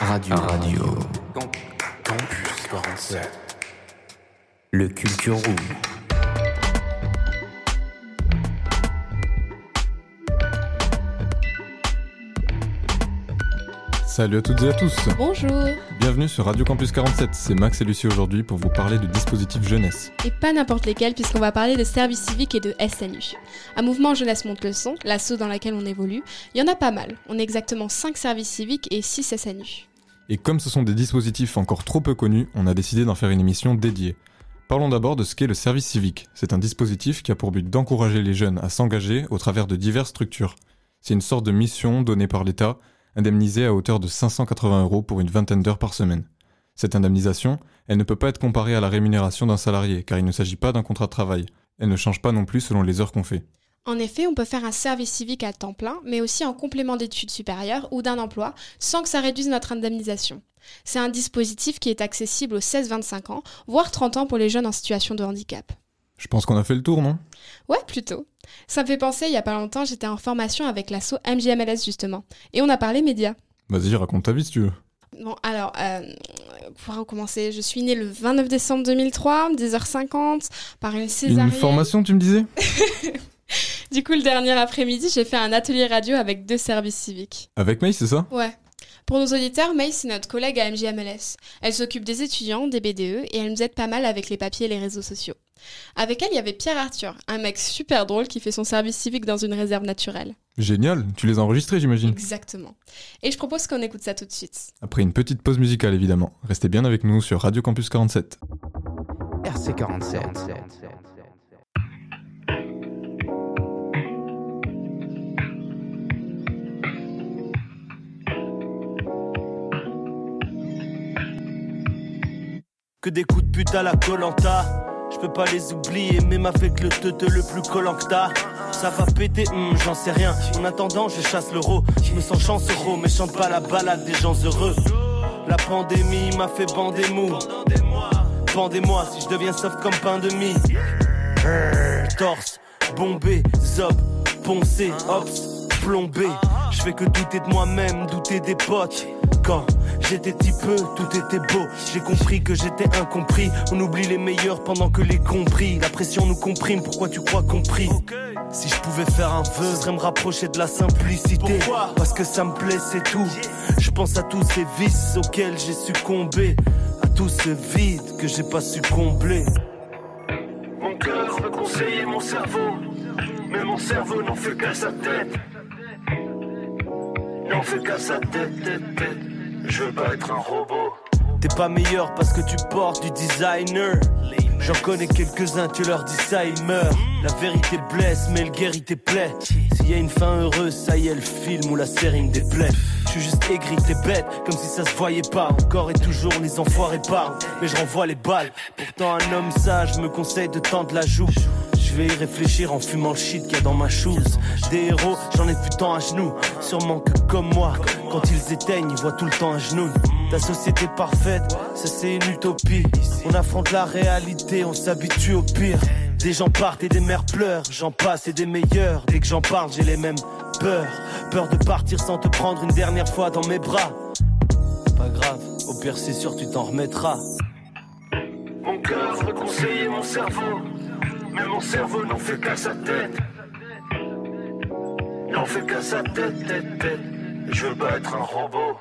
Radio. Radio. Campus 47. Le Culture Room. Salut à toutes et à tous Bonjour Bienvenue sur Radio Campus 47, c'est Max et Lucie aujourd'hui pour vous parler de dispositifs jeunesse. Et pas n'importe lesquels puisqu'on va parler de service civique et de SNU. Un mouvement Jeunesse monte le son, l'asso dans laquelle on évolue, il y en a pas mal. On est exactement 5 services civiques et 6 SNU. Et comme ce sont des dispositifs encore trop peu connus, on a décidé d'en faire une émission dédiée. Parlons d'abord de ce qu'est le service civique. C'est un dispositif qui a pour but d'encourager les jeunes à s'engager au travers de diverses structures. C'est une sorte de mission donnée par l'État indemnisé à hauteur de 580 euros pour une vingtaine d'heures par semaine. Cette indemnisation, elle ne peut pas être comparée à la rémunération d'un salarié, car il ne s'agit pas d'un contrat de travail. Elle ne change pas non plus selon les heures qu'on fait. En effet, on peut faire un service civique à temps plein, mais aussi en complément d'études supérieures ou d'un emploi, sans que ça réduise notre indemnisation. C'est un dispositif qui est accessible aux 16-25 ans, voire 30 ans pour les jeunes en situation de handicap. Je pense qu'on a fait le tour, non? Ouais, plutôt. Ça me fait penser, il y a pas longtemps, j'étais en formation avec l'asso MJMLS justement, et on a parlé médias. Vas-y, raconte ta vie si tu veux. Bon, alors, euh, pour recommencer, je suis née le 29 décembre 2003, 10h50, par une césarienne. Une formation, tu me disais? Du coup, le dernier après-midi, j'ai fait un atelier radio avec deux services civiques. Avec May, c'est ça? Ouais. Pour nos auditeurs, May, c'est notre collègue à MJMLS. Elle s'occupe des étudiants, des BDE, et elle nous aide pas mal avec les papiers et les réseaux sociaux. Avec elle, il y avait Pierre Arthur, un mec super drôle qui fait son service civique dans une réserve naturelle. Génial, tu les as enregistrés, j'imagine. Exactement. Et je propose qu'on écoute ça tout de suite. Après une petite pause musicale, évidemment. Restez bien avec nous sur Radio Campus 47. RC 47. Que des coups de pute à la Colanta. Je peux pas les oublier, même avec le teute le plus collant que t'as. Ça va péter, hmm, j'en sais rien. En attendant, je chasse l'euro. Je me sens chancereau, mais chante pas la balade des gens heureux. La pandémie m'a fait bander mou. Pendez-moi si je deviens soft comme pain de mie. Torse, bombé, zob, poncé, ops, plombé. Je fais que douter de moi-même, douter des potes. Quand j'étais petit peu, tout était beau. J'ai compris que j'étais incompris. On oublie les meilleurs pendant que les compris. La pression nous comprime, pourquoi tu crois compris Si je pouvais faire un vœu, serait me rapprocher de la simplicité. Parce que ça me plaît, c'est tout. Je pense à tous ces vices auxquels j'ai succombé. À tout ce vide que j'ai pas su combler. Mon cœur veut conseiller mon cerveau, mais mon cerveau n'en fait qu'à sa tête. N'en fait qu'à sa tête, tête, tête. Je veux pas être un robot. T'es pas meilleur parce que tu portes du designer. J'en connais quelques-uns, tu leur dis ça, ils meurent. La vérité blesse, mais le guérit tes plaies. S'il y a une fin heureuse, ça y est, le film ou la série me déplaît. Je suis juste aigri, t'es bête, comme si ça se voyait pas. Encore et toujours, les enfoirés parlent, mais je renvoie les balles. Pourtant, un homme sage me conseille de tendre la joue. Je vais y réfléchir en fumant le shit qu'il y a dans ma chose. Des héros, j'en ai vu tant à genoux. Sûrement que comme moi, quand ils éteignent, ils voient tout le temps à genoux. Ta société parfaite, ça c'est une utopie. On affronte la réalité, on s'habitue au pire. Des gens partent et des mères pleurent, j'en passe et des meilleurs. Dès que j'en parle, j'ai les mêmes peurs. Peur de partir sans te prendre une dernière fois dans mes bras. Pas grave, au pire c'est sûr tu t'en remettras. Mon cœur veut conseiller mon cerveau, mais mon cerveau n'en fait qu'à sa tête. N'en fait qu'à sa tête, tête, tête. Je veux pas être un robot.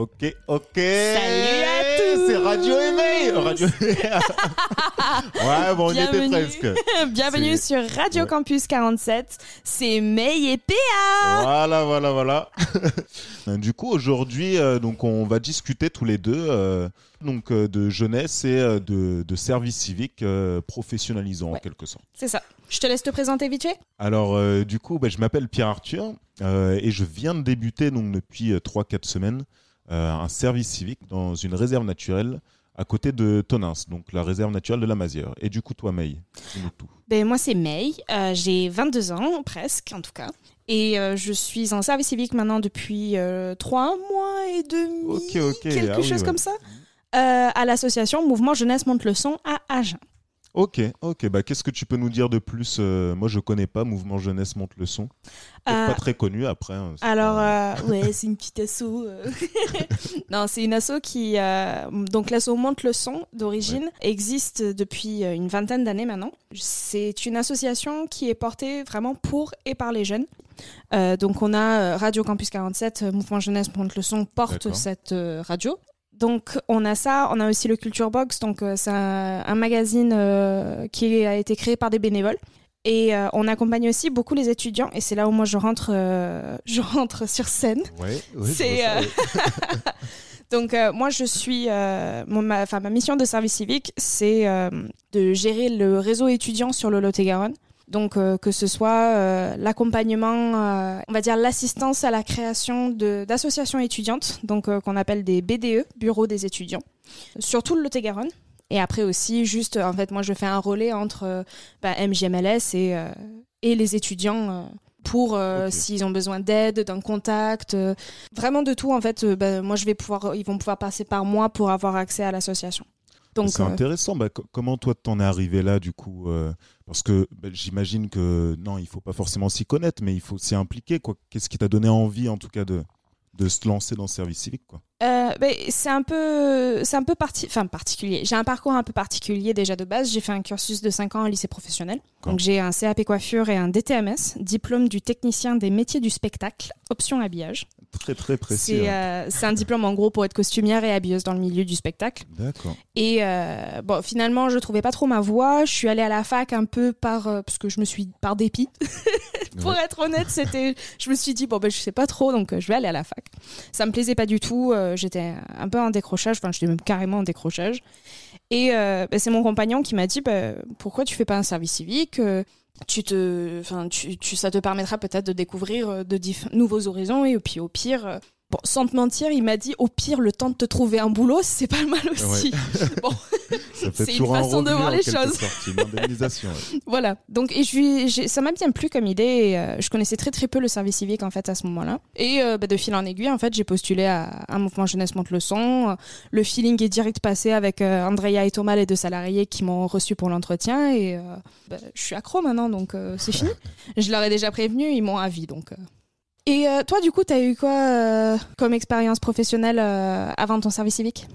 Ok, ok. Salut à tous. C'est Radio Éveil. Radio... ouais, bon, on y était Bienvenue. presque. Bienvenue sur Radio Ouais. Campus 47. C'est May et PA. Voilà, voilà, voilà. du coup, aujourd'hui, euh, donc, on va discuter tous les deux euh, donc, euh, de jeunesse et euh, de, de service civique euh, professionnalisant en quelque sorte. C'est ça. Je te laisse te présenter vite fait. Alors, euh, du coup, bah, je m'appelle Pierre Arthur euh, et je viens de débuter donc, depuis 3-4 semaines euh, un service civique dans une réserve naturelle à côté de Tonins, donc la réserve naturelle de la Mazière. Et du coup, toi, May, dis-nous tout. Ben, moi, c'est May. Euh, J'ai 22 ans, presque en tout cas. Et euh, je suis en service civique maintenant depuis euh, trois mois et demi. Ok, ok. Quelque Ah oui, chose ouais. comme ça. Euh, à l'association Mouvement Jeunesse Monte le Son à Agen. Ok, ok. Bah, qu'est-ce que tu peux nous dire de plus Euh, Moi, je connais pas Mouvement Jeunesse Monte le Son. Euh, pas très connu après. hein, Alors, pas- euh, ouais, c'est une petite asso. euh. non, c'est une asso qui. donc, l'asso Monte le Son, d'origine, existe depuis une vingtaine d'années maintenant. C'est une association qui est portée vraiment pour et par les jeunes. Donc, on a Radio Campus 47, euh, Mouvement Jeunesse Monte le Son porte cette radio. Donc, on a ça. On a aussi le Culture Box. Donc, euh, c'est un, un magazine euh, qui a été créé par des bénévoles. Et euh, on accompagne aussi beaucoup les étudiants. Et c'est là où moi je rentre, euh, je rentre sur scène. Ouais, c'est, ouais. Donc euh, moi je suis, euh, mon- ma, mission de service civique, c'est euh, de gérer le réseau étudiant sur le Lot-et-Garonne. Donc euh, que ce soit euh, l'accompagnement, euh, on va dire l'assistance à la création d'associations étudiantes, donc qu'on appelle des BDE, Bureau des étudiants, sur tout le Lot-et-Garonne. Et après aussi, juste, en fait, moi je fais un relais entre bah, MJMLS et, et les étudiants. pour euh, s'ils ont besoin d'aide, d'un contact, euh, vraiment de tout en fait. euh, bah, moi, je vais pouvoir, ils vont pouvoir passer par moi pour avoir accès à l'association. C'est euh, intéressant. Bah, co- comment toi t'en es arrivé là du coup euh, Parce que bah, j'imagine que non, il faut pas forcément s'y connaître, mais il faut s'y impliquer. Qu'est-ce qui t'a donné envie en tout cas de, de se lancer dans le service civique quoi? Euh, ben, c'est un peu, c'est un peu parti, enfin particulier. J'ai un parcours un peu particulier déjà de base. J'ai fait un cursus de 5 ans en lycée professionnel. Donc j'ai un CAP coiffure et un DTMS, diplôme du technicien des métiers du spectacle, option habillage. Très très précis. C'est hein. euh, c'est un diplôme en gros pour être costumière et habilleuse dans le milieu du spectacle. D'accord. Et euh, bon, finalement, je trouvais pas trop ma voie. Je suis allée à la fac un peu par euh, parce que je me suis par dépit. Pour Ouais. être honnête, c'était. Je me suis dit bon ben je sais pas trop, donc je vais aller à la fac. Ça me plaisait pas du tout. J'étais un peu en décrochage. Enfin, j'étais même carrément en décrochage. Et ben, c'est mon compagnon qui m'a dit ben, pourquoi tu fais pas un service civique tu te, enfin, tu, tu, ça te permettra peut-être de découvrir euh, de nouveaux horizons et puis au pire, euh, bon, sans te mentir, il m'a dit au pire le temps de te trouver un boulot, c'est pas mal aussi. bon, C'est une un façon de voir les choses. ouais. voilà. Donc, et je ça m'a bien plu comme idée. et, euh, je connaissais très très peu le service civique en fait à ce moment-là. Et euh, bah, de fil en aiguille, en fait, j'ai postulé à un mouvement jeunesse monte le son. Le feeling est direct passé avec euh, Andrea et Thomas, les deux salariés qui m'ont reçu pour l'entretien. Et euh, bah, je suis accro maintenant, donc euh, c'est fini. je leur ai déjà prévenu, ils m'ont avis. Donc. euh. Et euh, toi, du coup, t'as eu quoi euh, comme expérience professionnelle euh, avant ton service civique?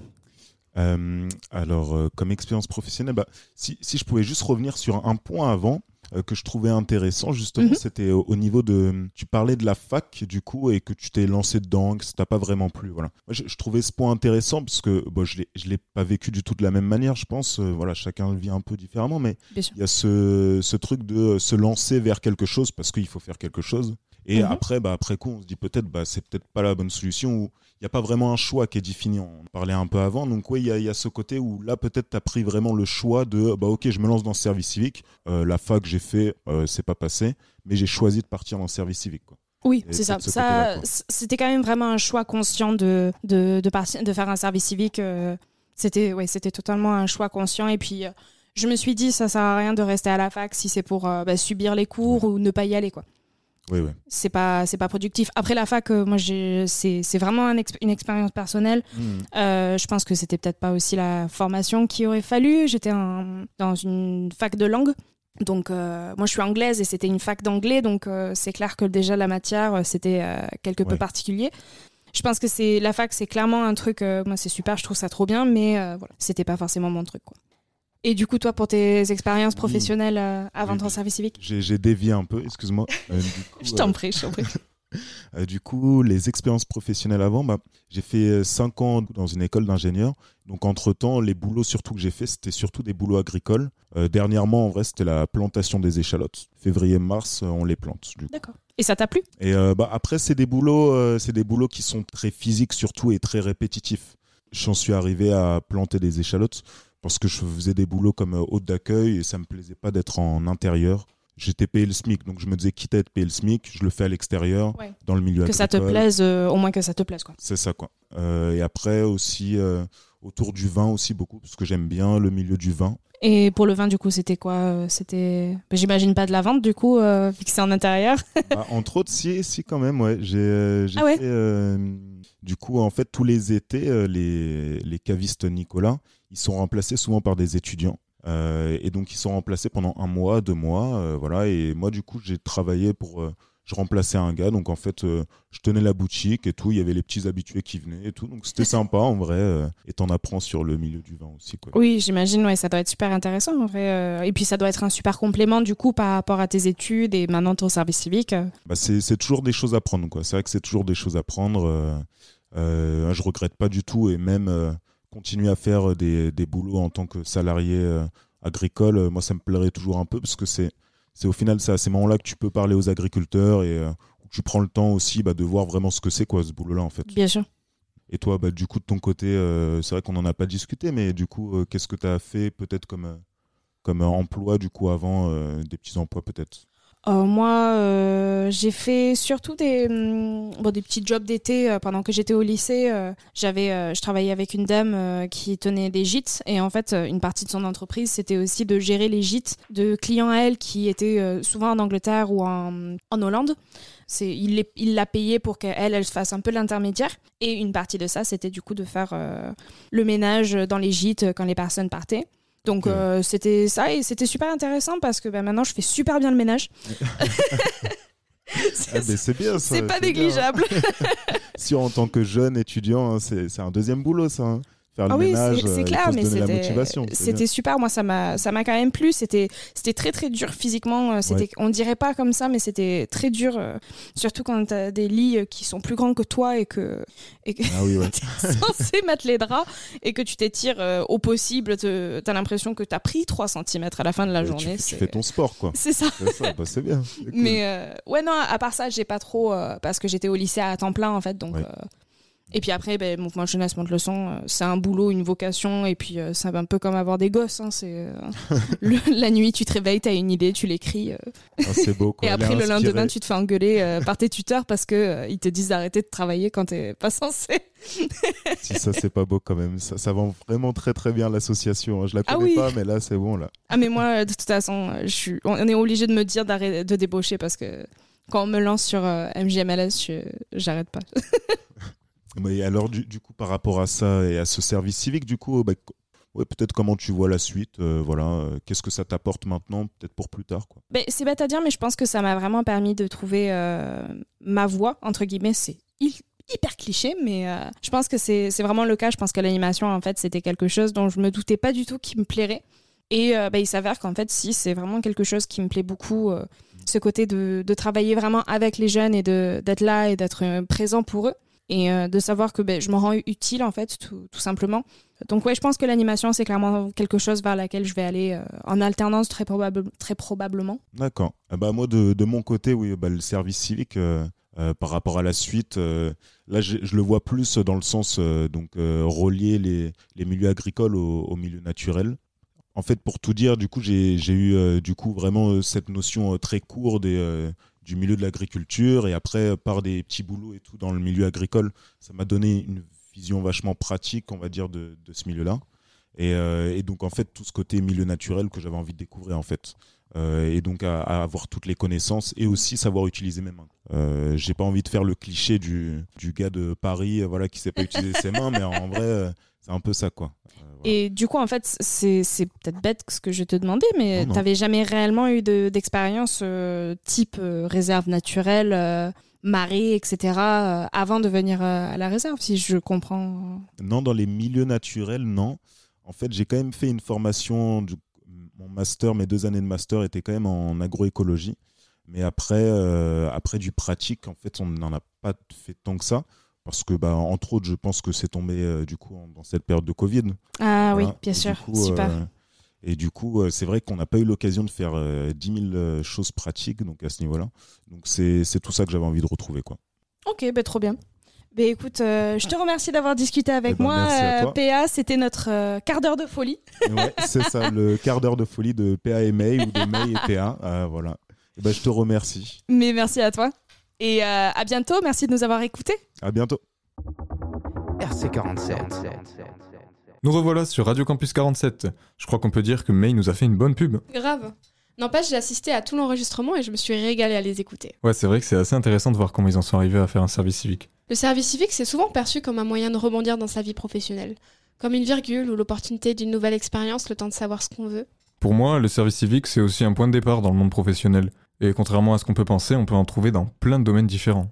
Euh, alors, euh, comme expérience professionnelle, bah, si, si je pouvais juste revenir sur un point avant euh, que je trouvais intéressant, justement, Mhm. c'était au, au niveau de. Tu parlais de la fac, du coup, et que tu t'es lancé dedans, que ça t'a pas vraiment plu. Voilà. Moi, je, je trouvais ce point intéressant parce que bon, je je l'ai pas vécu du tout de la même manière, je pense. Voilà, chacun le vit un peu différemment, mais il y a ce, ce truc de se lancer vers quelque chose parce qu'il faut faire quelque chose. Et Mhm. après, bah, après coup, on se dit peut-être, bah, c'est peut-être pas la bonne solution ou il n'y a pas vraiment un choix qui est défini. On en parlait un peu avant. Donc, oui, il y a, il y a ce côté où là, peut-être, tu as pris vraiment le choix de, bah, ok, je me lance dans le service civique. Euh, la fac que j'ai fait, euh, c'est pas passé, mais j'ai choisi de partir dans le service civique. Quoi. Oui, c'est ça. ce c'était quand même vraiment un choix conscient de, de, de, partir- de faire un service civique. euh, C'était ouais, c'était totalement un choix conscient. Et puis, euh, je me suis dit, ça sert à rien de rester à la fac si c'est pour bah, subir les cours ou ne pas y aller. quoi. Oui, oui. C'est pas, c'est pas productif. Après la fac, euh, moi, c'est c'est vraiment un exp- une expérience personnelle. Hmm. Euh, je pense que c'était peut-être pas aussi la formation qu'il aurait fallu. J'étais dans une fac de langue. Donc, euh, moi, je suis anglaise et c'était une fac d'anglais. Donc, c'est clair que déjà, la matière, c'était quelque peu Ouais. particulier. Je pense que c'est la fac, c'est clairement un truc. moi, c'est super, je trouve ça trop bien, mais voilà, c'était pas forcément mon truc. Quoi. Et du coup, toi, pour tes expériences Oui. professionnelles euh, avant ton service civique J'ai dévié un peu, excuse-moi. Euh, Je euh, t'en prie, je t'en prie. Euh, du coup, les expériences professionnelles avant, bah, j'ai fait 5 ans dans une école d'ingénieur. Donc, entre-temps, les boulots surtout que j'ai fait, c'était surtout des boulots agricoles. Euh, dernièrement, en vrai, c'était la plantation des échalotes. Février-mars, euh, on les plante. D'accord. Et ça t'a plu? Et euh, bah, après, c'est des boulots, euh, c'est des boulots qui sont très physiques surtout et très répétitifs. J'en suis arrivé à planter des échalotes parce que je faisais des boulots comme euh, hôte d'accueil et ça me plaisait pas d'être en intérieur. J'étais payé le SMIC, donc je me disais quitte à être payé le SMIC, je le fais à l'extérieur, Ouais. dans le milieu Que ça te plaise, euh, au moins que ça te plaise, quoi. C'est ça quoi. Euh, et après aussi autour du vin aussi beaucoup parce que j'aime bien le milieu du vin. Et pour le vin, du coup, c'était quoi C'était, ben, j'imagine pas de la vente, du coup, euh, c'est en intérieur. Bah, entre autres, si, si quand même, ouais. J'ai euh, j'ai Ah ouais euh, du coup, en fait, tous les étés, les, les cavistes Nicolas, ils sont remplacés souvent par des étudiants. Euh, et donc, ils sont remplacés pendant un mois, deux mois, euh, voilà. Et moi, du coup, j'ai travaillé pour. euh, je remplaçais un gars, donc en fait, je tenais la boutique et tout. Il y avait les petits habitués qui venaient et tout, donc c'était sympa en vrai. et t'en apprends sur le milieu du vin aussi, quoi. Oui, j'imagine, ouais, ça doit être super intéressant, en vrai. Et puis, ça doit être un super complément, du coup, par rapport à tes études et maintenant ton service civique. bah, c'est c'est toujours des choses à prendre. quoi. C'est vrai que c'est toujours des choses à prendre. Je regrette pas du tout et même continuer à faire des, des boulots en tant que salarié euh, agricole, euh, moi ça me plairait toujours un peu parce que c'est c'est au final c'est à ces moments-là que tu peux parler aux agriculteurs et euh, où tu prends le temps aussi bah, de voir vraiment ce que c'est quoi ce boulot-là en fait. Bien sûr. Et toi, bah, du coup de ton côté, euh, c'est vrai qu'on n'en a pas discuté, mais du coup, euh, qu'est-ce que tu as fait peut-être comme euh, comme euh, emploi du coup avant euh, des petits emplois peut-être? Euh, moi, euh, j'ai fait surtout des, hum, des petits jobs d'été euh, pendant que j'étais au lycée. j'avais, je travaillais avec une dame qui tenait des gîtes et en fait, une partie de son entreprise, c'était aussi de gérer les gîtes de clients à elle qui étaient souvent en Angleterre ou en, en Hollande. C'est, il, l'a payé pour qu'elle, elle fasse un peu l'intermédiaire. Et une partie de ça, c'était du coup de faire le ménage dans les gîtes quand les personnes partaient. Donc euh, c'était ça et c'était super intéressant parce que ben, maintenant je fais super bien le ménage. Ah, c'est bien ça. C'est pas bien. négligeable. si en tant que jeune étudiant, hein, c'est c'est un deuxième boulot, ça. hein. Faire Ah le oui, ménage, c'est- euh, clair, mais c'était super. Moi, ça m'a ça m'a quand même plu. C'était c'était très très dur physiquement. euh, C'était Ouais. on dirait pas comme ça, mais c'était très dur. euh, surtout quand t'as des lits qui sont plus grands que toi et que et que Ah oui, ouais. t'es censé mettre les draps et que tu t'étires au possible. te- T'as l'impression que t'as pris 3 cm à la fin de la Et journée. tu, tu c'est- fais ton sport, quoi. C'est ça. C'est bah, bien. cool. Mais euh, ouais, non, à part ça, j'ai pas trop. euh, parce que j'étais au lycée à temps plein, en fait. Donc, Ouais. euh, et puis après, ben, mouvement jeunesse, monte le son, euh, c'est un boulot, une vocation. Et puis, euh, c'est un peu comme avoir des gosses. hein, c'est, euh, la nuit, tu te réveilles, t'as une idée, tu l'écris. euh, Ah, c'est beau, quoi. et après, le lendemain, tu te fais engueuler euh, par tes tuteurs parce que euh, ils te disent d'arrêter de travailler quand t'es pas censé. Si ça, c'est pas beau quand même. Ça, ça vend vraiment très très bien l'association. hein. Je la Ah connais oui. pas, mais là, c'est bon, là. Ah, mais moi, de toute façon, euh, je suis... on est obligé de me dire d'arrêter de débaucher parce que quand on me lance sur euh, MJMLS, je- j'arrête pas. Mais alors, du, du coup, par rapport à ça et à ce service civique, du coup, bah, co- ouais, peut-être comment tu vois la suite, euh, voilà. euh, Qu'est-ce que ça t'apporte maintenant, peut-être pour plus tard, quoi. Ben, c'est bête à dire, mais je pense que ça m'a vraiment permis de trouver euh, ma voie, entre guillemets. C'est hy- hyper cliché, mais euh, je pense que c'est vraiment le cas. Je pense que l'animation, en fait, c'était quelque chose dont je me doutais pas du tout qui me plairait. Et euh, ben, il s'avère qu'en fait, si, c'est vraiment quelque chose qui me plaît beaucoup. euh, ce côté de, de travailler vraiment avec les jeunes et d'être là et d'être euh, présent pour eux. Et euh, de savoir que ben, je me rends utile, en fait, tout, simplement. Donc, ouais, je pense que l'animation, c'est clairement quelque chose vers laquelle je vais aller euh, en alternance très, probable, très probablement. D'accord. Ah bah, moi, de, de mon côté, oui, bah, le service civique, euh, par rapport à la suite, là, je, le vois plus dans le sens donc relier les, les milieux agricoles au, au milieu naturel. En fait, pour tout dire, du coup, j'ai eu du coup vraiment cette notion très courte euh, du milieu de l'agriculture et après euh, par des petits boulots et tout dans le milieu agricole, ça m'a donné une vision vachement pratique, on va dire, de, ce milieu-là. Et, euh, et donc en fait tout ce côté milieu naturel que j'avais envie de découvrir en fait. Euh, et donc à, avoir toutes les connaissances et aussi savoir utiliser mes mains. Euh, J'ai pas envie de faire le cliché du, du gars de Paris, voilà, qui sait pas utiliser ses mains, mais en vrai c'est un peu ça quoi. Et du coup, en fait, c'est peut-être bête ce que je te demandais, mais non. t'avais jamais réellement eu de- d'expérience euh, type euh, réserve naturelle, euh, marée, etc., euh, avant de venir à la réserve, si je comprends? Non, dans les milieux naturels, non. En fait, j'ai quand même fait une formation. du- Mon master, mes deux années de master étaient quand même en agroécologie. Mais après, après du pratique, en fait, on n'en a pas fait tant que ça. Parce que, bah, entre autres, je pense que c'est tombé euh, du coup en- dans cette période de Covid. Ah oui, bien Et sûr, du coup, super. euh, et du coup, euh, c'est vrai qu'on n'a pas eu l'occasion de faire euh, 10 000 euh, choses pratiques donc à ce niveau-là. Donc c'est tout ça que j'avais envie de retrouver. Quoi. Ok, ben trop bien. Ben écoute, je te remercie d'avoir discuté avec Eh ben, moi. PA, c'était notre quart d'heure de folie. Ouais, c'est ça, le quart d'heure de folie de PA et May ou de May et PA. euh, voilà. Et ben, je te remercie. Mais merci à toi. Et euh, à bientôt. Merci de nous avoir écoutés. À bientôt. RC47. Nous revoilà sur Radio Campus 47. Je crois qu'on peut dire que May nous a fait une bonne pub. Grave. N'empêche, j'ai assisté à tout l'enregistrement et je me suis régalée à les écouter. Ouais, c'est vrai que c'est assez intéressant de voir comment ils en sont arrivés à faire un service civique. Le service civique, c'est souvent perçu comme un moyen de rebondir dans sa vie professionnelle. Comme une virgule ou l'opportunité d'une nouvelle expérience, le temps de savoir ce qu'on veut. Pour moi, le service civique, c'est aussi un point de départ dans le monde professionnel. Et contrairement à ce qu'on peut penser, on peut en trouver dans plein de domaines différents.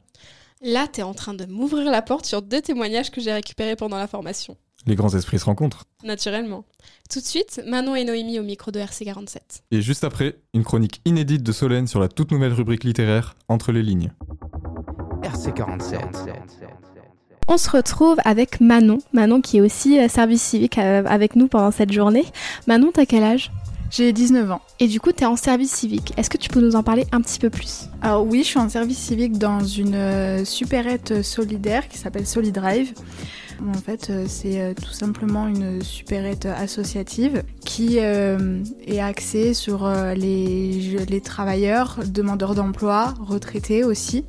Là, t'es en train de m'ouvrir la porte sur deux témoignages que j'ai récupérés pendant la formation. Les grands esprits se rencontrent. Naturellement. Tout de suite, Manon et Noémie au micro de RC47. Et juste après, une chronique inédite de Solène sur la toute nouvelle rubrique littéraire Entre les lignes. RC47. On se retrouve avec Manon, Manon qui est aussi euh, service civique euh, avec nous pendant cette journée. Manon, t'as quel âge? J'ai 19 ans. Et du coup, t'es en service civique. Est-ce que tu peux nous en parler un petit peu plus? Alors oui, je suis en service civique dans une euh, supérette solidaire qui s'appelle Solidrive. En fait, euh, c'est euh, tout simplement une supérette associative qui euh, est axée sur euh, les, les travailleurs, demandeurs d'emploi, retraités aussi,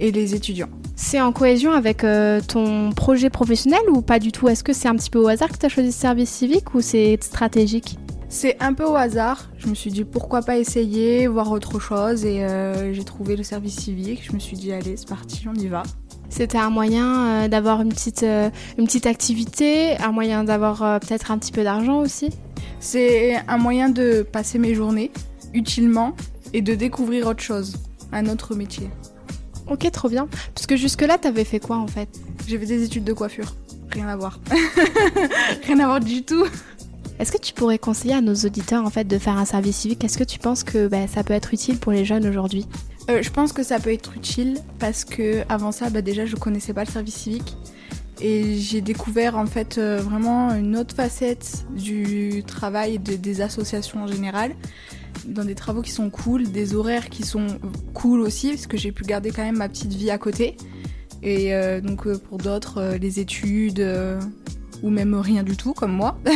et les étudiants. C'est en cohésion avec euh, ton projet professionnel ou pas du tout? Est-ce que c'est un petit peu au hasard que tu as choisi ce service civique ou c'est stratégique? C'est un peu au hasard. Je me suis dit pourquoi pas essayer, voir autre chose, et euh, j'ai trouvé le service civique. Je me suis dit allez, c'est parti, on y va. C'était un moyen euh, d'avoir une petite, euh, une petite activité, un moyen d'avoir peut-être un petit peu d'argent aussi C'est un moyen de passer mes journées utilement et de découvrir autre chose, un autre métier. Ok, trop bien. Parce que jusque-là, t'avais fait quoi en fait? J'ai fait des études de coiffure. Rien à voir. Rien à voir du tout. Est-ce que tu pourrais conseiller à nos auditeurs en fait de faire un service civique? Est-ce que tu penses que bah, ça peut être utile pour les jeunes aujourd'hui? Euh, je pense que ça peut être utile parce que avant ça, bah, déjà, je connaissais pas le service civique. Et j'ai découvert en fait euh, vraiment une autre facette du travail de- des associations en général, dans des travaux qui sont cool, des horaires qui sont cool aussi, parce que j'ai pu garder quand même ma petite vie à côté. Et euh, donc pour d'autres, les études ou même rien du tout comme moi.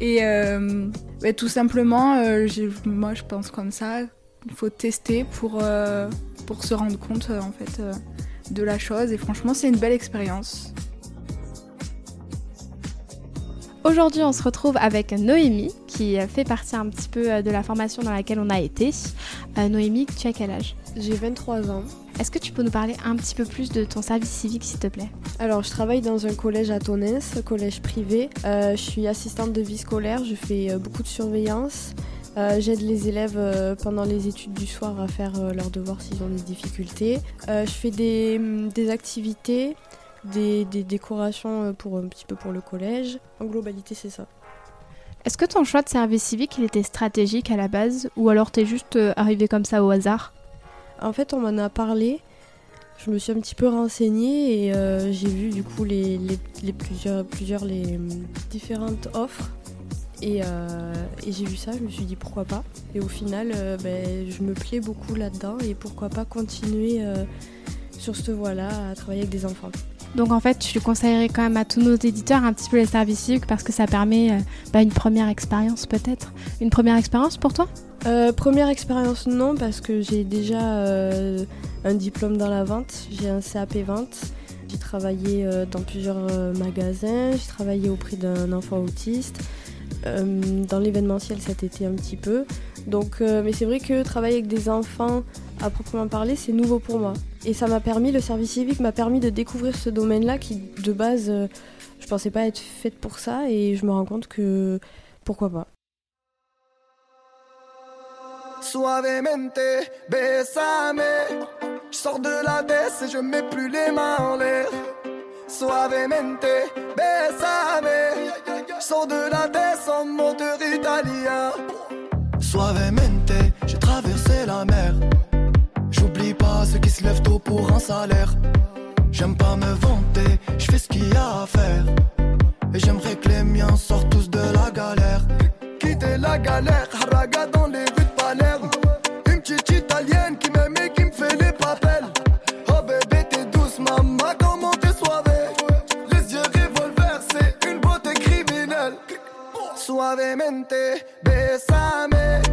Et euh, ouais, tout simplement, euh, moi je pense comme ça, il faut tester pour, euh, pour se rendre compte en fait euh, de la chose. Et franchement, c'est une belle expérience. Aujourd'hui, on se retrouve avec Noémie qui fait partie un petit peu de la formation dans laquelle on a été. Euh, Noémie, tu as quel âge? J'ai 23 ans. Est-ce que tu peux nous parler un petit peu plus de ton service civique, s'il te plaît? Alors, je travaille dans un collège à Tonnes, collège privé. Euh, je suis assistante de vie scolaire, je fais euh, beaucoup de surveillance. Euh, J'aide les élèves euh, pendant les études du soir à faire leurs devoirs s'ils ont des difficultés. Je fais des, des activités, des, des décorations pour un petit peu pour le collège. En globalité, c'est ça. Est-ce que ton choix de service civique, il était stratégique à la base? Ou alors t'es juste arrivé comme ça au hasard? En fait, on m'en a parlé. Je me suis un petit peu renseignée et euh, j'ai vu du coup les, plusieurs, différentes offres. Et, euh, et j'ai vu ça, je me suis dit pourquoi pas. Et au final, euh, ben, je me plais beaucoup là-dedans et pourquoi pas continuer sur cette voie-là à travailler avec des enfants. Donc en fait, tu conseillerais quand même à tous nos éditeurs un petit peu les services civiques parce que ça permet euh, bah, une première expérience peut-être. Une première expérience pour toi? Euh, première expérience, non, parce que j'ai déjà euh, un diplôme dans la vente, j'ai un CAP vente. J'ai travaillé euh, dans plusieurs magasins, j'ai travaillé auprès d'un enfant autiste, dans l'événementiel cet été un petit peu. Donc, euh, mais c'est vrai que travailler avec des enfants à proprement parler, c'est nouveau pour moi. Et ça m'a permis, le service civique m'a permis de découvrir ce domaine-là qui, de base, euh, je pensais pas être faite pour ça et je me rends compte que pourquoi pas. Suavemente, besame. Je sors de la et je mets plus les mains en l'air. Suavemente, besame. Je sors de la baisse en moteur italien. Suavemente, j'ai traversé la mer. se lève tôt pour un salaire. J'aime pas me vanter, je fais ce qu'il y a à faire. Et j'aimerais que les miens sortent tous de la galère. Quitter la galère, haraga dans les rues de Palerme. Une petite italienne qui m'aime et qui me fait les papels. Oh bébé, t'es douce, maman, comment t'es soivée. Les yeux revolver, c'est une beauté criminelle. Suavemente, besame.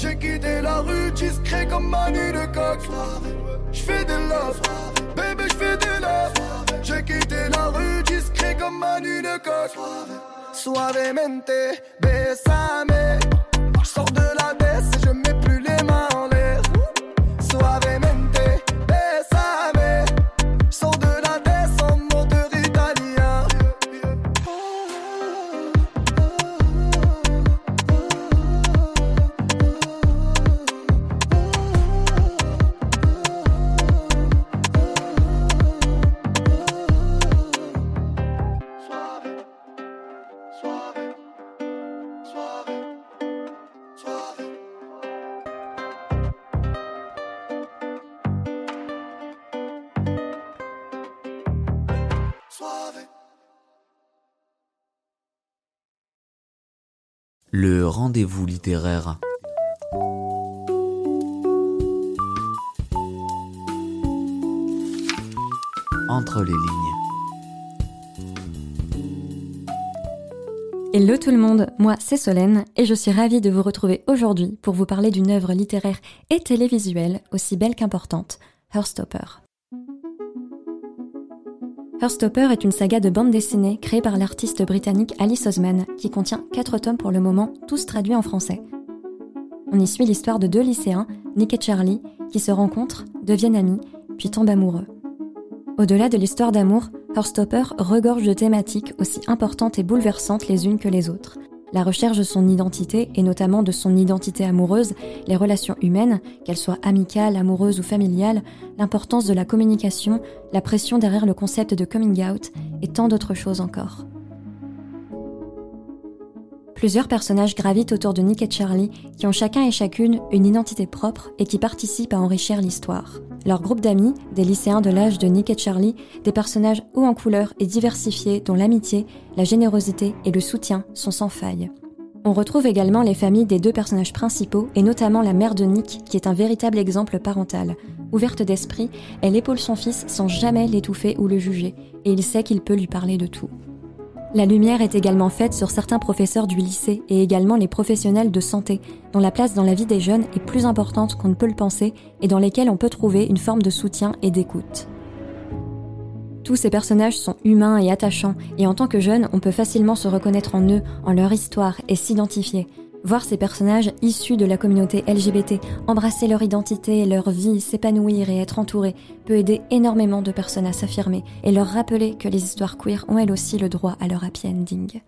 J'ai quitté la rue discret comme Manu de coq. Je fais de love, bébé, je fais de love. J'ai quitté la rue discret comme Manu de coq. Suavemente, besame. Je sors de Le rendez-vous littéraire. Entre les lignes. Hello tout le monde, moi c'est Solène et je suis ravie de vous retrouver aujourd'hui pour vous parler d'une œuvre littéraire et télévisuelle aussi belle qu'importante, Heartstopper. Heartstopper est une saga de bande dessinée créée par l'artiste britannique Alice Osman qui contient 4 tomes pour le moment, tous traduits en français. On y suit l'histoire de deux lycéens, Nick et Charlie, qui se rencontrent, deviennent amis, puis tombent amoureux. Au-delà de l'histoire d'amour, Heartstopper regorge de thématiques aussi importantes et bouleversantes les unes que les autres. La recherche de son identité, et notamment de son identité amoureuse, les relations humaines, qu'elles soient amicales, amoureuses ou familiales, l'importance de la communication, la pression derrière le concept de coming out, et tant d'autres choses encore. Plusieurs personnages gravitent autour de Nick et Charlie qui ont chacun et chacune une identité propre et qui participent à enrichir l'histoire. Leur groupe d'amis, des lycéens de l'âge de Nick et Charlie, des personnages hauts en couleur et diversifiés dont l'amitié, la générosité et le soutien sont sans faille. On retrouve également les familles des deux personnages principaux et notamment la mère de Nick qui est un véritable exemple parental. Ouverte d'esprit, elle épaule son fils sans jamais l'étouffer ou le juger et il sait qu'il peut lui parler de tout. La lumière est également faite sur certains professeurs du lycée et également les professionnels de santé, dont la place dans la vie des jeunes est plus importante qu'on ne peut le penser et dans lesquels on peut trouver une forme de soutien et d'écoute. Tous ces personnages sont humains et attachants, et en tant que jeunes, on peut facilement se reconnaître en eux, en leur histoire et s'identifier. Voir ces personnages issus de la communauté LGBT embrasser leur identité, leur vie, s'épanouir et être entourés peut aider énormément de personnes à s'affirmer et leur rappeler que les histoires queer ont elles aussi le droit à leur happy ending.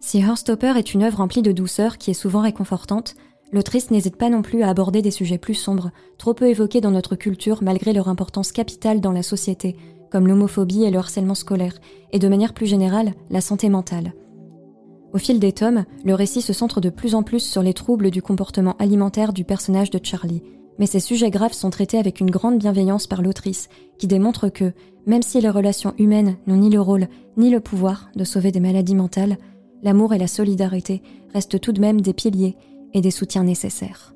Si Heartstopper est une œuvre remplie de douceur qui est souvent réconfortante, l'autrice n'hésite pas non plus à aborder des sujets plus sombres, trop peu évoqués dans notre culture malgré leur importance capitale dans la société, comme l'homophobie et le harcèlement scolaire, et de manière plus générale, la santé mentale. Au fil des tomes, le récit se centre de plus en plus sur les troubles du comportement alimentaire du personnage de Charlie. Mais ces sujets graves sont traités avec une grande bienveillance par l'autrice, qui démontre que, même si les relations humaines n'ont ni le rôle ni le pouvoir de sauver des maladies mentales, l'amour et la solidarité restent tout de même des piliers et des soutiens nécessaires.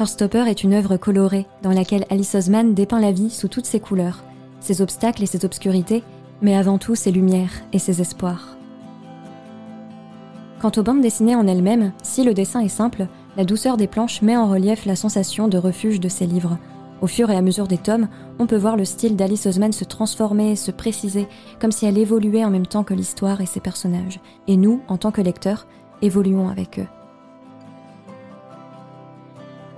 Heartstopper est une œuvre colorée dans laquelle Alice Osman dépeint la vie sous toutes ses couleurs, ses obstacles et ses obscurités, mais avant tout ses lumières et ses espoirs. Quant aux bandes dessinées en elles-mêmes, si le dessin est simple, la douceur des planches met en relief la sensation de refuge de ces livres. Au fur et à mesure des tomes, on peut voir le style d'Alice Osman se transformer, se préciser, comme si elle évoluait en même temps que l'histoire et ses personnages. Et nous, en tant que lecteurs, évoluons avec eux.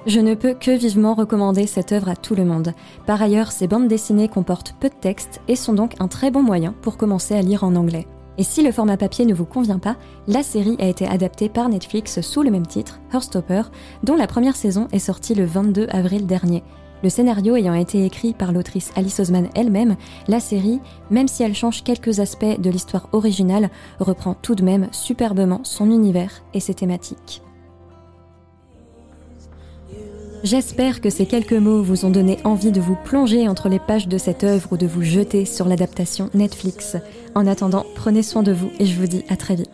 Je ne peux que vivement recommander cette œuvre à tout le monde. Par ailleurs, ces bandes dessinées comportent peu de texte et sont donc un très bon moyen pour commencer à lire en anglais. Et si le format papier ne vous convient pas, la série a été adaptée par Netflix sous le même titre, Heartstopper, dont la première saison est sortie le 22 avril dernier. Le scénario ayant été écrit par l'autrice Alice Osman elle-même, la série, même si elle change quelques aspects de l'histoire originale, reprend tout de même superbement son univers et ses thématiques. J'espère que ces quelques mots vous ont donné envie de vous plonger entre les pages de cette œuvre ou de vous jeter sur l'adaptation Netflix. En attendant, prenez soin de vous et je vous dis à très vite.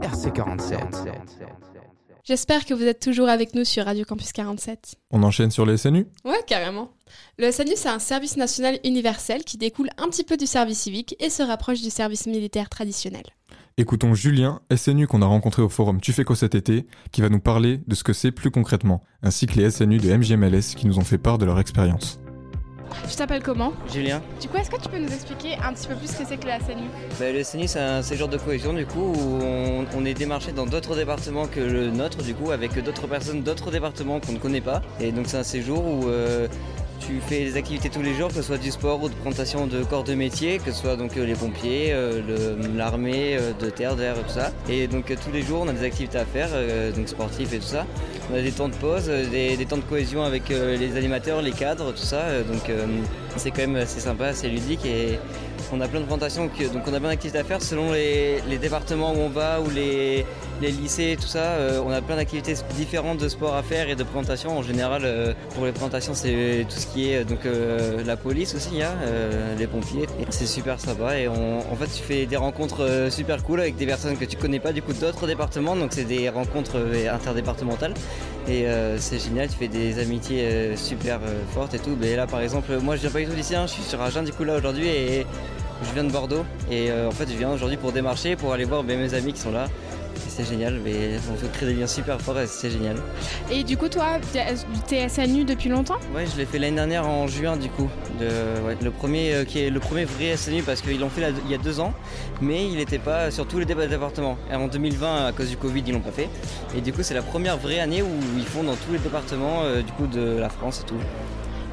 RC47. J'espère que vous êtes toujours avec nous sur Radio Campus 47. On enchaîne sur les SNU Ouais, carrément. Le SNU, c'est un service national universel qui découle un petit peu du service civique et se rapproche du service militaire traditionnel. Écoutons Julien, SNU qu'on a rencontré au forum Tu fais quoi cet été, qui va nous parler de ce que c'est plus concrètement, ainsi que les SNU de MGMLS qui nous ont fait part de leur expérience. Tu t'appelles comment Julien. Du coup, est-ce que tu peux nous expliquer un petit peu plus ce que c'est que le SNU Bah, le SNU, c'est un séjour de cohésion, du coup, où on, on est démarché dans d'autres départements que le nôtre, du coup, avec d'autres personnes d'autres départements qu'on ne connaît pas. Et donc, c'est un séjour où euh, tu fais des activités tous les jours, que ce soit du sport ou de présentation de corps de métier, que ce soit donc euh, les pompiers, euh, l'armée euh, de terre, d'air, tout ça. Et donc, tous les jours, on a des activités à faire, donc sportifs et tout ça. On a des temps de pause, des, temps de cohésion avec les animateurs, les cadres, tout ça. donc, c'est quand même assez sympa, c'est ludique et on a plein de présentations, donc on a plein d'activités à faire selon les, les départements où on va ou les, les lycées, tout ça. euh, on a plein d'activités différentes de sport à faire et de présentations. En général, euh, pour les présentations, c'est tout ce qui est euh, donc la police aussi, hein, les pompiers. C'est super sympa et on- en fait, tu fais des rencontres super cool avec des personnes que tu connais pas du coup d'autres départements. Donc c'est des rencontres interdépartementales et c'est génial. Tu fais des amitiés super fortes et tout. Mais là, par exemple, moi, je viens pas du tout d'ici. hein, je suis sur Agen du coup là aujourd'hui et je viens de Bordeaux et en fait je viens aujourd'hui pour démarcher, pour aller voir mes amis qui sont là. C'est génial, mais on fait créer des liens super forts et c'est génial. Et du coup, toi, t'es t'es SNU depuis longtemps? Ouais, je l'ai fait l'année dernière en juin du coup. De, ouais, le premier euh, qui est le premier vrai SNU parce qu'ils l'ont fait là- il y a deux ans, mais il n'était pas sur tous les débats départements. En 2020, à cause du Covid, ils l'ont pas fait. Et du coup, c'est la première vraie année où ils font dans tous les départements euh, du coup de la France et tout.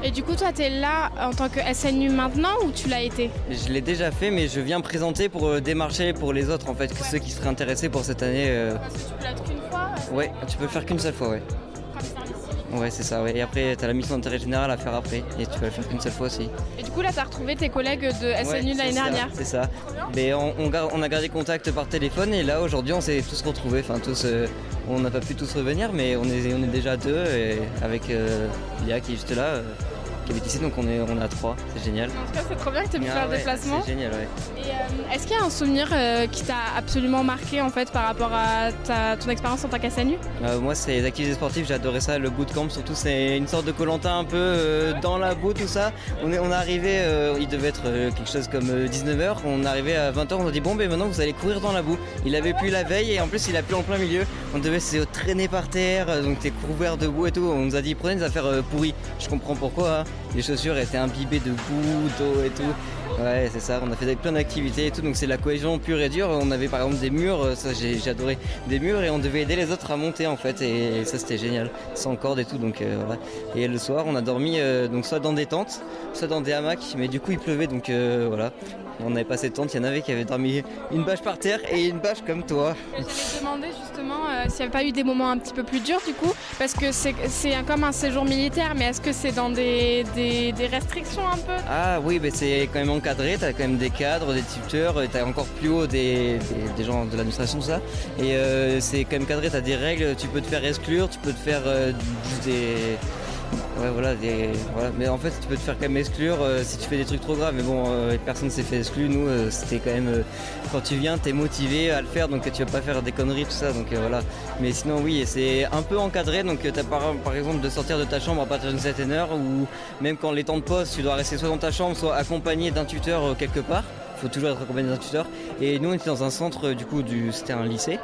Et du coup, toi, t'es là en tant que SNU maintenant ou tu l'as été Je l'ai déjà fait, mais je viens présenter pour euh, démarcher pour les autres en fait, que ceux qui seraient intéressés pour cette année. euh, Parce que tu peux l'être qu'une fois Ouais, tu peux le faire qu'une seule fois, ouais. Ouais, c'est ça, ouais. Et après, t'as la mission d'intérêt général à faire après, et tu vas le faire qu'une seule fois aussi. Et du coup, là, t'as retrouvé tes collègues de SNU l'année dernière C'est ça. Mais on, on gar- on a gardé contact par téléphone, et là, aujourd'hui, on s'est tous retrouvés. Enfin, tous. euh, on n'a pas pu tous revenir, mais on est, on est déjà deux, et avec euh, Lia qui est juste là, euh, qui habite ici, donc on est, on est à trois. C'est génial. En tout cas, c'est trop bien que tu aies pu Ah faire le ouais, déplacement. C'est génial, ouais. Euh, est-ce qu'il y a un souvenir euh, qui t'a absolument marqué en fait par rapport à ta- ton expérience en tant qu'SNU Euh, moi, c'est les activités sportives, j'adorais ça. Le bootcamp, surtout, c'est une sorte de Colanta un peu dans la boue, tout ça. On est, on est arrivé, il devait être quelque chose comme 19h. On est arrivé à 20h, on a dit bon, ben maintenant vous allez courir dans la boue. Il avait plu la veille et en plus, il a plu en plein milieu. On devait se traîner par terre, donc t'es couvert de boue et tout. On nous a dit prenez des affaires pourries. Je comprends pourquoi. hein. Les chaussures étaient imbibées de boue, d'eau et tout. Ouais, c'est ça. On a fait plein d'activités et tout, donc c'est la cohésion pure et dure. On avait par exemple des murs, euh, ça j'ai adoré, des murs et on devait aider les autres à monter en fait, et, ça c'était génial, sans corde et tout, donc euh, voilà. Et le soir, on a dormi euh, donc soit dans des tentes, soit dans des hamacs, mais du coup il pleuvait, donc euh, voilà. On n'avait pas cette tente, il y en avait qui avaient dormi une bâche par terre et une bâche comme toi. Te demander justement s'il n'y avait pas eu des moments un petit peu plus durs du coup, parce que c'est comme un séjour militaire, mais est-ce que c'est dans des, des- des restrictions un peu? Ah oui, mais c'est quand même encadré, t'as quand même des cadres, des tuteurs, et t'as encore plus haut des, gens de l'administration, ça. Et euh, c'est quand même cadré, t'as des règles, tu peux te faire exclure, tu peux te faire euh, des, Ouais, voilà. Mais en fait, tu peux te faire quand même exclure euh, si tu fais des trucs trop graves. Mais bon, euh, personne s'est fait exclure. Nous, euh, c'était quand même. euh, quand tu viens, t'es motivé à le faire, donc tu vas pas faire des conneries, tout ça. Donc voilà. Mais sinon, oui, c'est un peu encadré. Donc tu as par, par exemple de sortir de ta chambre à partir d'une certaine heure, ou même quand les temps de poste, tu dois rester soit dans ta chambre, soit accompagné d'un tuteur quelque part. Faut toujours être accompagné d'un tuteur. Et nous, on était dans un centre, du coup, du, c'était un lycée.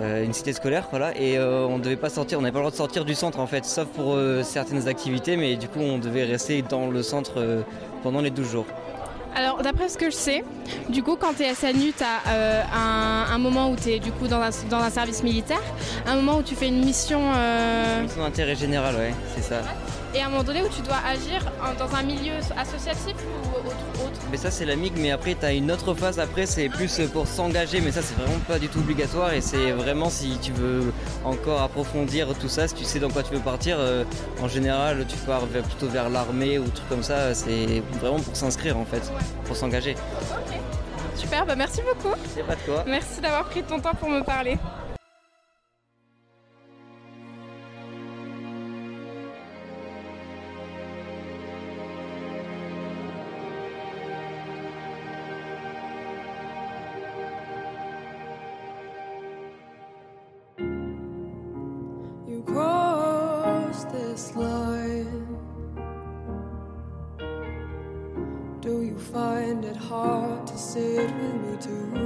Euh, une cité scolaire, voilà, et euh, on devait pas sortir, on n'avait pas le droit de sortir du centre en fait, sauf pour euh, certaines activités, mais du coup on devait rester dans le centre pendant les 12 jours. Alors, d'après ce que je sais, du coup, quand tu es SNU, tu as un, un moment où tu es du coup dans un, dans un service militaire, un moment où tu fais une mission euh, Mission d'intérêt général, ouais, c'est ça. et un moment donné où tu dois agir dans un milieu associatif ou. Mais ça c'est la MIG, mais après tu as une autre phase, après c'est plus pour s'engager, mais ça c'est vraiment pas du tout obligatoire, et c'est vraiment si tu veux encore approfondir tout ça, si tu sais dans quoi tu veux partir, euh, en général tu pars plutôt vers l'armée ou trucs comme ça, c'est vraiment pour s'inscrire en fait, pour s'engager. Super, bah merci beaucoup. C'est pas de quoi. Merci d'avoir pris ton temps pour me parler. Find it hard to sit with me tonight?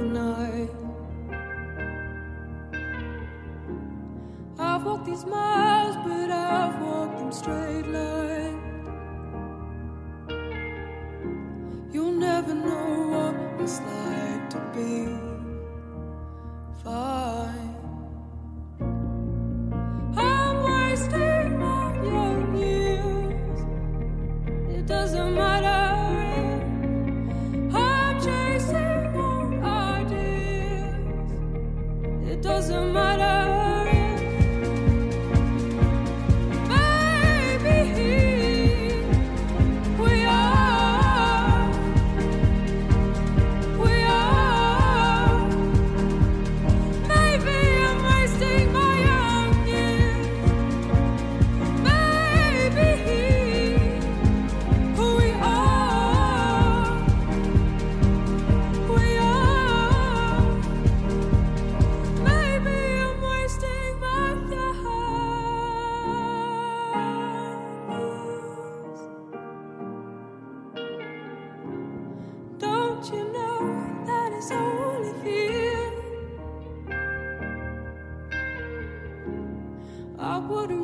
would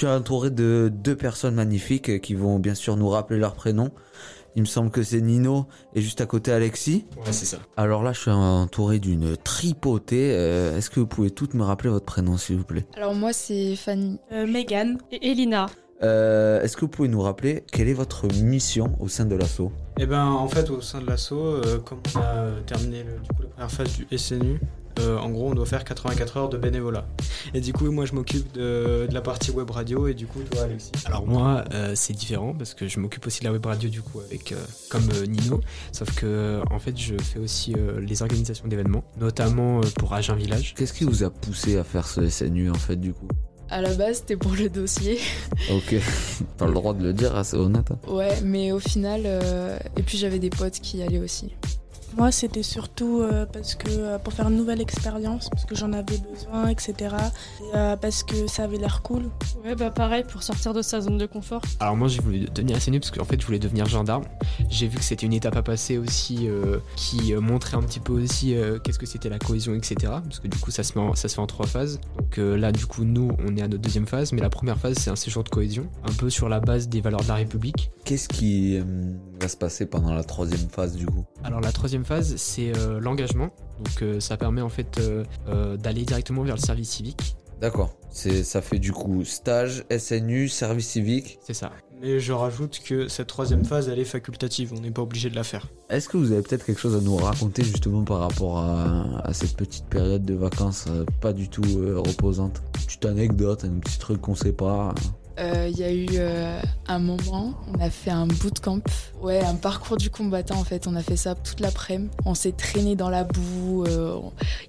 suis entouré de deux personnes magnifiques qui vont bien sûr nous rappeler leurs prénoms. Il me semble que c'est Nino et juste à côté Alexis. Ouais, c'est ça. Alors là, je suis entouré d'une tripotée. Euh, Est-ce que vous pouvez toutes me rappeler votre prénom, s'il vous plaît? Alors moi c'est Fanny. Megan et Elina. Euh, Est-ce que vous pouvez nous rappeler quelle est votre mission au sein de l'assaut? Et ben en fait au sein de l'assaut, euh, comme on a euh, terminé le- du coup, la première phase du SNU, Euh, en gros, on doit faire 84 heures de bénévolat. Et du coup, moi, je m'occupe de, de la partie web radio et du coup, toi, Alexis. Alors moi, euh, c'est différent parce que je m'occupe aussi de la web radio du coup avec euh, comme euh, Nino. Sauf que euh, en fait, je fais aussi euh, les organisations d'événements, notamment euh, pour Agen Village. Qu'est-ce qui vous a poussé à faire ce SNU en fait du coup? À la base, c'était pour le dossier. Ok, t'as le droit de le dire, c'est honnête. Ouais, mais au final, euh, et puis j'avais des potes qui y allaient aussi. Moi, c'était surtout euh, parce que euh, pour faire une nouvelle expérience, parce que j'en avais besoin, etc. Et, euh, parce que ça avait l'air cool. Ouais, bah pareil, pour sortir de sa zone de confort. Alors moi j'ai voulu devenir SNU parce qu'en fait je voulais devenir gendarme. J'ai vu que c'était une étape à passer aussi euh, qui euh, montrait un petit peu aussi euh, qu'est-ce que c'était la cohésion etc. Parce que du coup ça se, met en- ça se fait en trois phases. Donc euh, là du coup nous on est à notre deuxième phase mais la première phase c'est un séjour de cohésion. Un peu sur la base des valeurs de la République. Qu'est-ce qui euh, va se passer pendant la troisième phase du coup? Alors la troisième phase c'est euh, l'engagement. Donc euh, ça permet en fait euh, euh, d'aller directement vers le service civique. D'accord, c'est ça fait du coup stage, SNU, service civique. C'est ça. Mais je rajoute que cette troisième phase elle est facultative, on n'est pas obligé de la faire. Est-ce que vous avez peut-être quelque chose à nous raconter justement par rapport à, à cette petite période de vacances pas du tout euh, reposante? Une petite anecdote, un petit truc qu'on sait pas Euh, Il y a eu euh, un moment, on a fait un bootcamp, ouais, un parcours du combattant en fait. On a fait ça toute l'après-midi. On s'est traîné dans la boue, euh,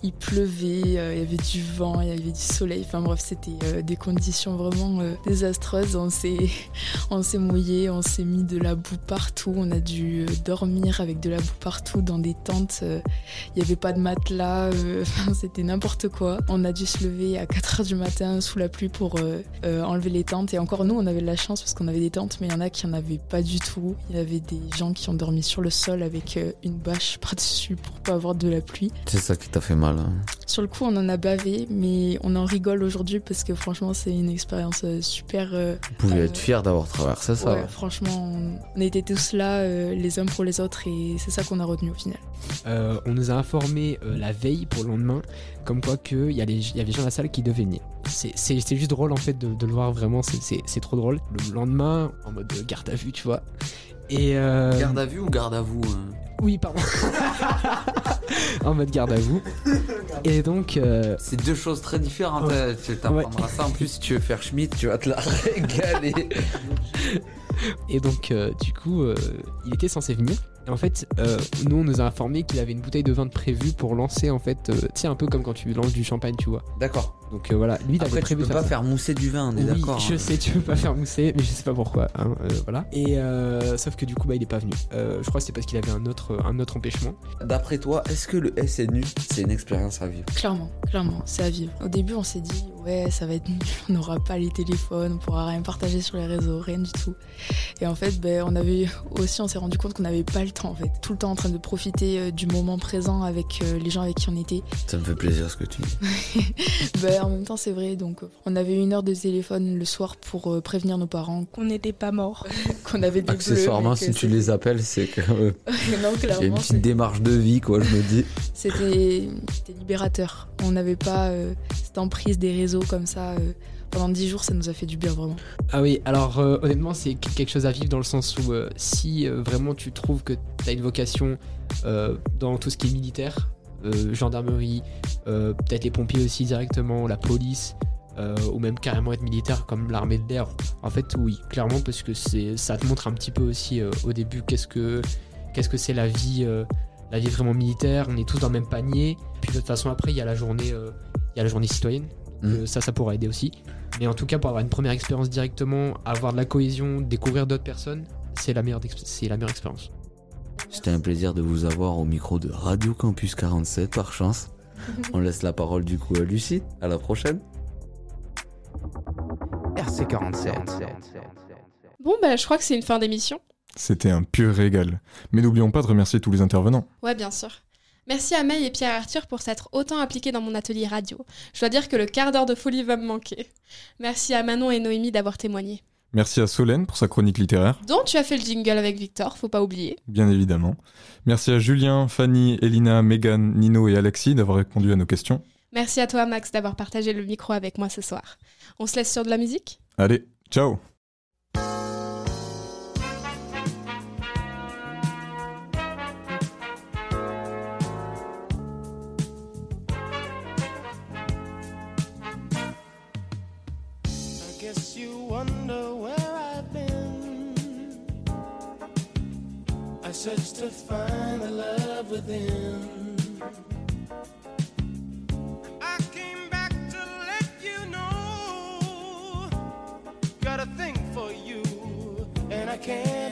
il pleuvait, il y avait du vent, il y avait du soleil. Enfin bref, c'était des conditions vraiment désastreuses. On s'est, on s'est mouillé, on s'est mis de la boue partout. On a dû dormir avec de la boue partout dans des tentes. Il n'y avait pas de matelas, c'était n'importe quoi. On a dû se lever à 4h du matin sous la pluie pour enlever les tentes. Encore nous, on avait de la chance parce qu'on avait des tentes, mais il y en a qui en avaient pas du tout. Il y avait des gens qui ont dormi sur le sol avec euh, une bâche par-dessus pour pas avoir de la pluie. C'est ça qui t'a fait mal. hein. Sur le coup, on en a bavé, mais on en rigole aujourd'hui parce que franchement, c'est une expérience euh, super. euh, Vous pouvez euh, être fier d'avoir traversé ça. ouais, ouais. franchement, on, on était tous là, euh, les uns pour les autres, et c'est ça qu'on a retenu au final. Euh, on nous a informé euh, la veille pour le lendemain, comme quoi qu'il y, a les- il y avait des gens à la salle qui devaient venir. C'est- juste drôle en fait de, de le voir vraiment, c'est- trop drôle. Le lendemain, en mode garde à vue, tu vois. Et euh, Garde à vue ou garde à vous hein? Oui, pardon. en mode garde à vous. Et donc. euh, C'est deux choses très différentes. hein. Tu t'apprendras ça en plus si tu veux faire Schmitt, tu vas te la régaler. Et donc, euh, du coup, euh, il était censé venir. En fait, euh, nous, on nous a informé qu'il avait une bouteille de vin de prévu pour lancer, en fait, euh, tu un peu comme quand tu lances du champagne, tu vois. D'accord. Donc euh, voilà, lui, Après, tu prévu peux de pas ça. faire mousser du vin, on est Oui, d'accord. Je hein. sais, tu peux pas faire mousser, mais je sais pas pourquoi. hein, euh, voilà. Et euh, sauf que du coup, bah, il est pas venu. Euh, je crois que c'est parce qu'il avait un autre, un autre empêchement. D'après toi, est-ce que le SNU, c'est une expérience à vivre? Clairement, clairement, c'est à vivre. Au début, on s'est dit, ouais, ça va être nul, on n'aura pas les téléphones, on pourra rien partager sur les réseaux, rien du tout. Et en fait, ben, on avait aussi, on s'est rendu compte qu'on n'avait pas le temps, en fait. Tout le temps en train de profiter du moment présent avec les gens avec qui on était. Ça me fait plaisir ce que tu dis. Ben, en même temps, c'est vrai, donc euh, on avait une heure de téléphone le soir pour euh, prévenir nos parents qu'on n'était pas morts, qu'on avait des Accessoirement, si que tu les appelles, c'est que. euh, une petite démarche de vie, quoi, je me dis. C'était libérateur. On n'avait pas euh, cette emprise des réseaux comme ça. euh, pendant 10 jours, ça nous a fait du bien, vraiment. Ah oui, alors euh, honnêtement, c'est qu- quelque chose à vivre dans le sens où euh, si euh, vraiment tu trouves que tu as une vocation euh, dans tout ce qui est militaire, euh, gendarmerie, euh, peut-être les pompiers aussi directement, la police, euh, ou même carrément être militaire comme l'armée de l'air. En fait, oui, clairement, parce que ça te montre un petit peu aussi euh, au début qu'est-ce que qu'est-ce que c'est la vie, euh, la vie vraiment militaire. On est tous dans le même panier. Puis de toute façon, après, il y a la journée, euh, il y a la journée citoyenne. Euh, ça, ça pourra aider aussi. Mais en tout cas, pour avoir une première expérience directement, avoir de la cohésion, découvrir d'autres personnes, c'est la meilleure, d'ex- c'est la meilleure expérience. C'était un plaisir de vous avoir au micro de Radio Campus 47, par chance. On laisse la parole du coup à Lucie. À la prochaine. RC47. Bon, bah, je crois que c'est une fin d'émission. C'était un pur régal. Mais n'oublions pas de remercier tous les intervenants. Ouais, bien sûr. Merci à May et Pierre Arthur pour s'être autant impliqués dans mon atelier radio. Je dois dire que le quart d'heure de folie va me manquer. Merci à Manon et Noémie d'avoir témoigné. Merci à Solène pour sa chronique littéraire, Dont tu as fait le jingle avec Victor, faut pas oublier. bien évidemment. Merci à Julien, Fanny, Elina, Megan, Nino et Alexis d'avoir répondu à nos questions. Merci à toi Max d'avoir partagé le micro avec moi ce soir. On se laisse sur de la musique? Allez, ciao I searched to find the love within. I came back to let you know. Got a thing for you, and I can't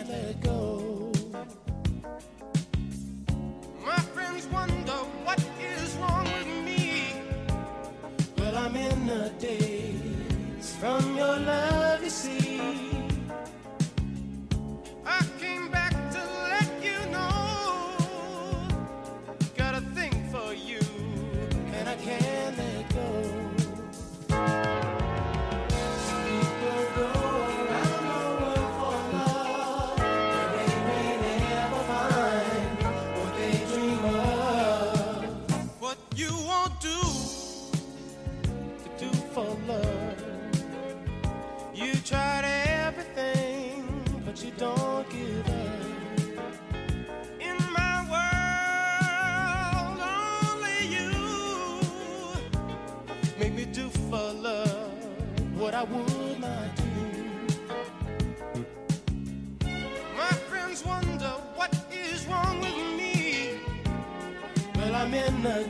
I would not do. My friends wonder what is wrong with me. Well, I'm in the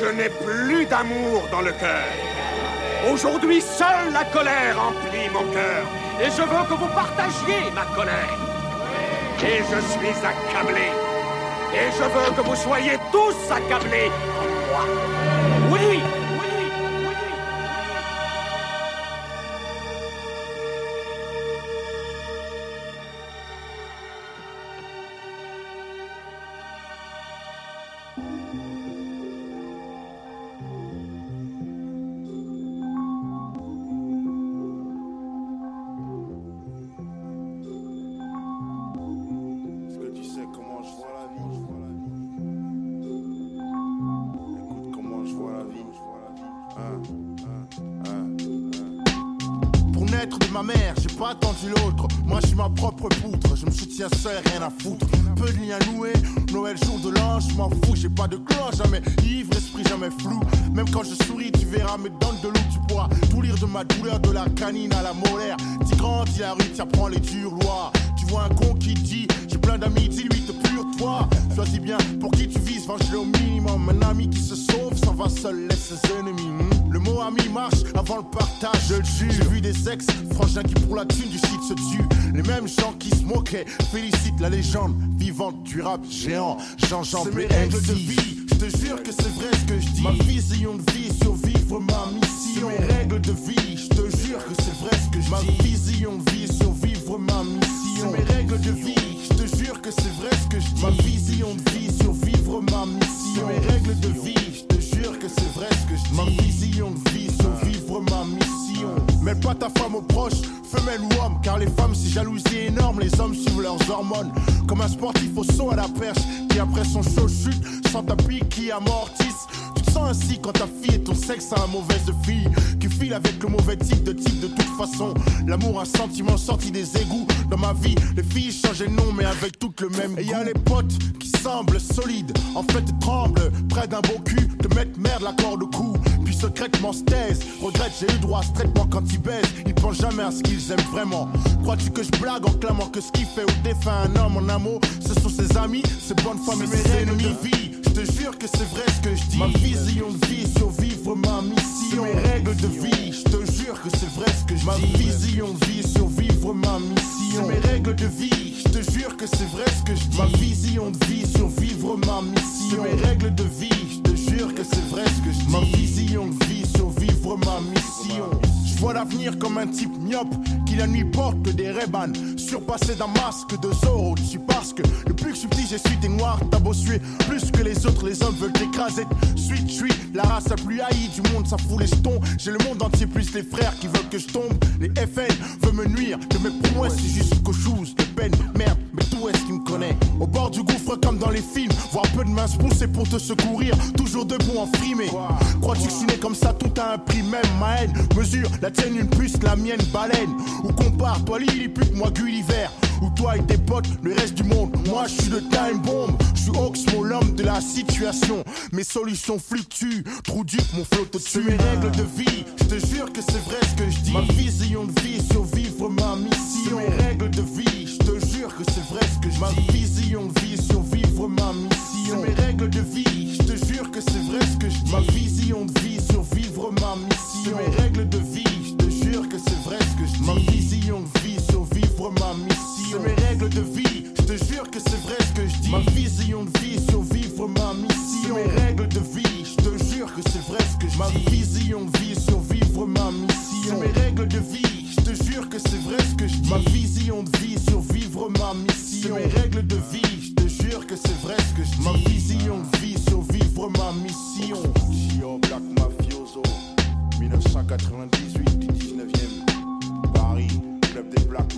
Je n'ai plus d'amour dans le cœur. Aujourd'hui, seule la colère emplit mon cœur. Et je veux que vous partagiez ma colère. Et je suis accablé. Et je veux que vous soyez tous accablés en moi. Oui. Légende vivante du rap géant. Jean-Jean C'est mes règles de vie. Je te jure que c'est vrai ce que je dis. Ma vision de vie, survivre ma mission. C'est mes règles de vie. Je te jure que c'est vrai ce que je dis. Ma vision de vie, survivre ma mission. C'est mes règles de vie. Je te jure que c'est vrai ce que je dis. Ma vision de vie, survivre ma mission. C'est mes règles de vie. Je te jure que c'est vrai ce que je dis. Ma vision de vie, survivre ma mission. Mêle pas ta femme aux proches, femelle ou homme, car les femmes c'est jalousie énorme, les hommes suivent leurs hormones. Comme un sportif au saut à la perche, qui après son show chute, sans tapis qui amortisse. Sens ainsi quand ta fille et ton sexe a un mauvaise fille, qui file avec le mauvais type de type de toute façon. L'amour, un sentiment sorti des égouts. Dans ma vie, les filles changent de nom, mais avec toutes le même. Et y a les potes qui semblent solides, en fait tremblent, près d'un beau cul, te mettent merde la corde au cou, puis secrètement se taisent. Regrette, j'ai eu droit à ce traitement quand ils baisent, ils pensent jamais à ce qu'ils aiment vraiment. Crois-tu que je blague en clamant que ce qui fait ou défait un homme en amour, ce sont ses amis, ses bonnes femmes et ses ennemis vie. Je te jure que c'est vrai ce que je dis. Ma vision de vie, survivre ma mission. Mes règles de vie, je te jure que c'est vrai ce que je dis. Ma vision de vie, survivre ma mission. Mes règles de vie, je te jure que c'est vrai ce que je dis. Ma vision de vie, survivre ma mission. Mes règles de vie, je te jure que c'est vrai ce que je dis. Ma vision de vie, survivre ma mission. Vois l'avenir comme un type myope qui la nuit porte que des Ray-Ban surpassé d'un masque de Zorro. Dessus parce que le plus que subtil j'ai su t'es noir t'as beau suer plus que les autres les hommes veulent t'écraser. Suite suis la race la plus haïe du monde ça fout les jetons. J'ai le monde entier plus les frères qui veulent que je tombe. Les FN veulent me nuire que mes promesses c'est juste choses de peine. Merde mais tout est-ce qui me connaît au bord du gouffre comme dans les films. Voir peu de mains se pousser pour te secourir. Toujours debout en frimé crois-tu que je suis né comme ça tout a un prix même ma haine mesure la tienne une puce la mienne baleine. Ou compare toi Lilliput moi Gulliver. Ou toi et tes potes le reste du monde. Moi je suis le time bomb. Je suis Oxmo l'homme de la situation. Mes solutions fluctuent. Trou duc mon flot te tue. mes règles de vie. je te jure que c'est vrai ce que je dis. Ma vision de vie survivre ma mission. Mes règles de vie je te jure que c'est vrai ce que je dis. Ma vision de vie survivre ma mission. Mes règles de vie je te jure que c'est vrai ce que je dis. Ma vision de vie survivre ma mission. Mes règles de vie je te jure que c'est vrai ce que je dis. Ma vision de vie survivre ma mission. Mes règles de vie je te jure que c'est vrai ce que je dis. Ma vision de vie survivre ma mission. Mes règles de vie je te jure que c'est vrai ce que je dis. ma vision de vie survivre ma mission. Mes règles de vie je te jure que c'est vrai ce que je dis. Ma vision de vie, survivre ma mission. Mes règles de vie, je te jure que c'est vrai ce que je dis. Ma vision de vie, survivre ma mission. Gio Black Mafioso, 1998 19e. Paris, club des Black